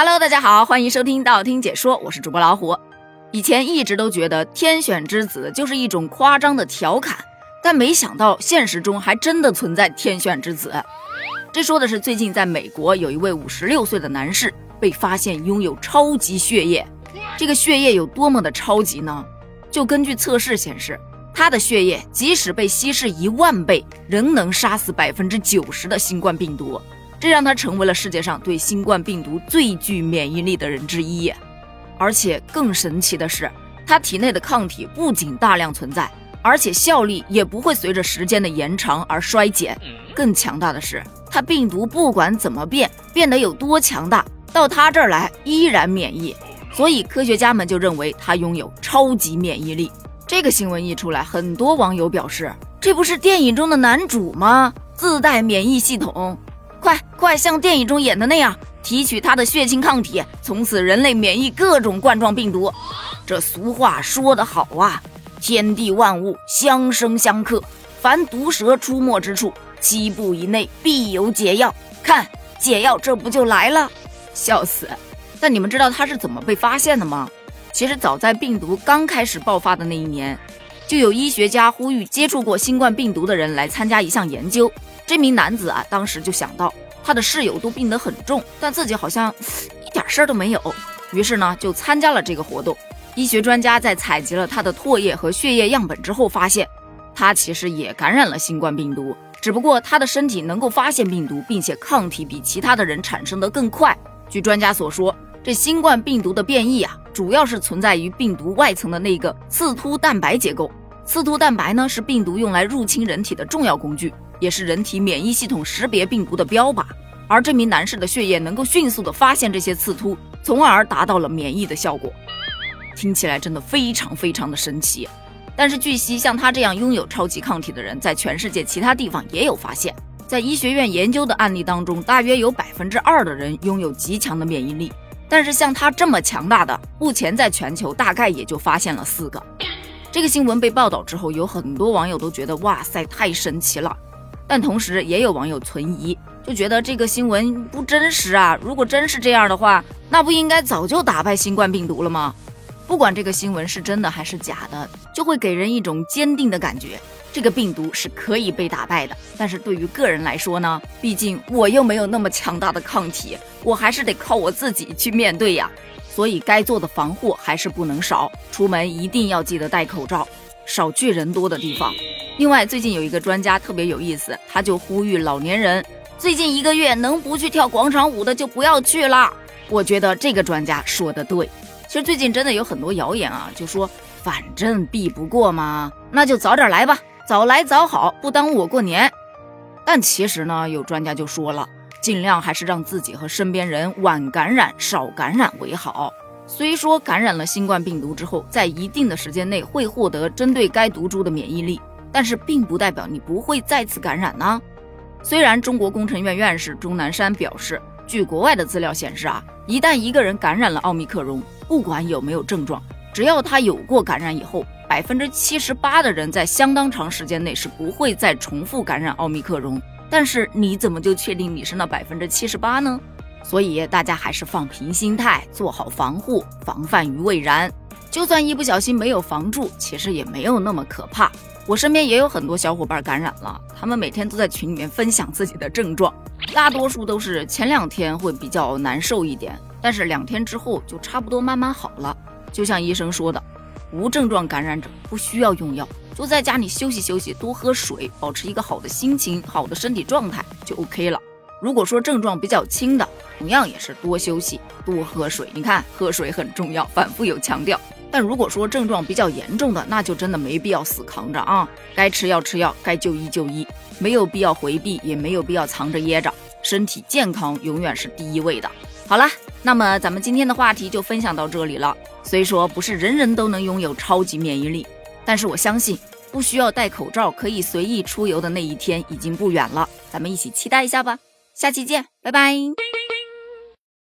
Hello，大家好，欢迎收听道听解说，我是主播老虎。以前一直都觉得天选之子就是一种夸张的调侃，但没想到现实中还真的存在天选之子。这说的是最近在美国有一位五十六岁的男士被发现拥有超级血液，这个血液有多么的超级呢？就根据测试显示，他的血液即使被稀释一万倍，仍能杀死百分之九十的新冠病毒。这让他成为了世界上对新冠病毒最具免疫力的人之一，而且更神奇的是，他体内的抗体不仅大量存在，而且效力也不会随着时间的延长而衰减。更强大的是，他病毒不管怎么变，变得有多强大，到他这儿来依然免疫。所以科学家们就认为他拥有超级免疫力。这个新闻一出来，很多网友表示，这不是电影中的男主吗？自带免疫系统。快快像电影中演的那样提取他的血清抗体，从此人类免疫各种冠状病毒。这俗话说得好啊，天地万物相生相克，凡毒蛇出没之处，七步以内必有解药。看解药，这不就来了？笑死！但你们知道他是怎么被发现的吗？其实早在病毒刚开始爆发的那一年，就有医学家呼吁接触过新冠病毒的人来参加一项研究。这名男子啊，当时就想到他的室友都病得很重，但自己好像一点事儿都没有，于是呢就参加了这个活动。医学专家在采集了他的唾液和血液样本之后，发现他其实也感染了新冠病毒，只不过他的身体能够发现病毒，并且抗体比其他的人产生的更快。据专家所说，这新冠病毒的变异啊，主要是存在于病毒外层的那个刺突蛋白结构。刺突蛋白呢，是病毒用来入侵人体的重要工具。也是人体免疫系统识别病毒的标靶，而这名男士的血液能够迅速的发现这些刺突，从而达到了免疫的效果。听起来真的非常非常的神奇。但是据悉，像他这样拥有超级抗体的人，在全世界其他地方也有发现。在医学院研究的案例当中，大约有百分之二的人拥有极强的免疫力。但是像他这么强大的，目前在全球大概也就发现了四个。这个新闻被报道之后，有很多网友都觉得，哇塞，太神奇了。但同时也有网友存疑，就觉得这个新闻不真实啊！如果真是这样的话，那不应该早就打败新冠病毒了吗？不管这个新闻是真的还是假的，就会给人一种坚定的感觉，这个病毒是可以被打败的。但是对于个人来说呢，毕竟我又没有那么强大的抗体，我还是得靠我自己去面对呀。所以该做的防护还是不能少，出门一定要记得戴口罩，少去人多的地方。另外，最近有一个专家特别有意思，他就呼吁老年人，最近一个月能不去跳广场舞的就不要去了。我觉得这个专家说的对。其实最近真的有很多谣言啊，就说反正避不过嘛，那就早点来吧，早来早好，不耽误我过年。但其实呢，有专家就说了，尽量还是让自己和身边人晚感染、少感染为好。虽说感染了新冠病毒之后，在一定的时间内会获得针对该毒株的免疫力。但是并不代表你不会再次感染呢。虽然中国工程院院士钟南山表示，据国外的资料显示啊，一旦一个人感染了奥密克戎，不管有没有症状，只要他有过感染以后，百分之七十八的人在相当长时间内是不会再重复感染奥密克戎。但是你怎么就确定你是那百分之七十八呢？所以大家还是放平心态，做好防护，防范于未然。就算一不小心没有防住，其实也没有那么可怕。我身边也有很多小伙伴感染了，他们每天都在群里面分享自己的症状，大多数都是前两天会比较难受一点，但是两天之后就差不多慢慢好了。就像医生说的，无症状感染者不需要用药，就在家里休息休息，多喝水，保持一个好的心情、好的身体状态就 OK 了。如果说症状比较轻的，同样也是多休息、多喝水。你看，喝水很重要，反复有强调。但如果说症状比较严重的，那就真的没必要死扛着啊！该吃药吃药，该就医就医，没有必要回避，也没有必要藏着掖着。身体健康永远是第一位的。好了，那么咱们今天的话题就分享到这里了。虽说不是人人都能拥有超级免疫力，但是我相信不需要戴口罩可以随意出游的那一天已经不远了。咱们一起期待一下吧。下期见，拜拜。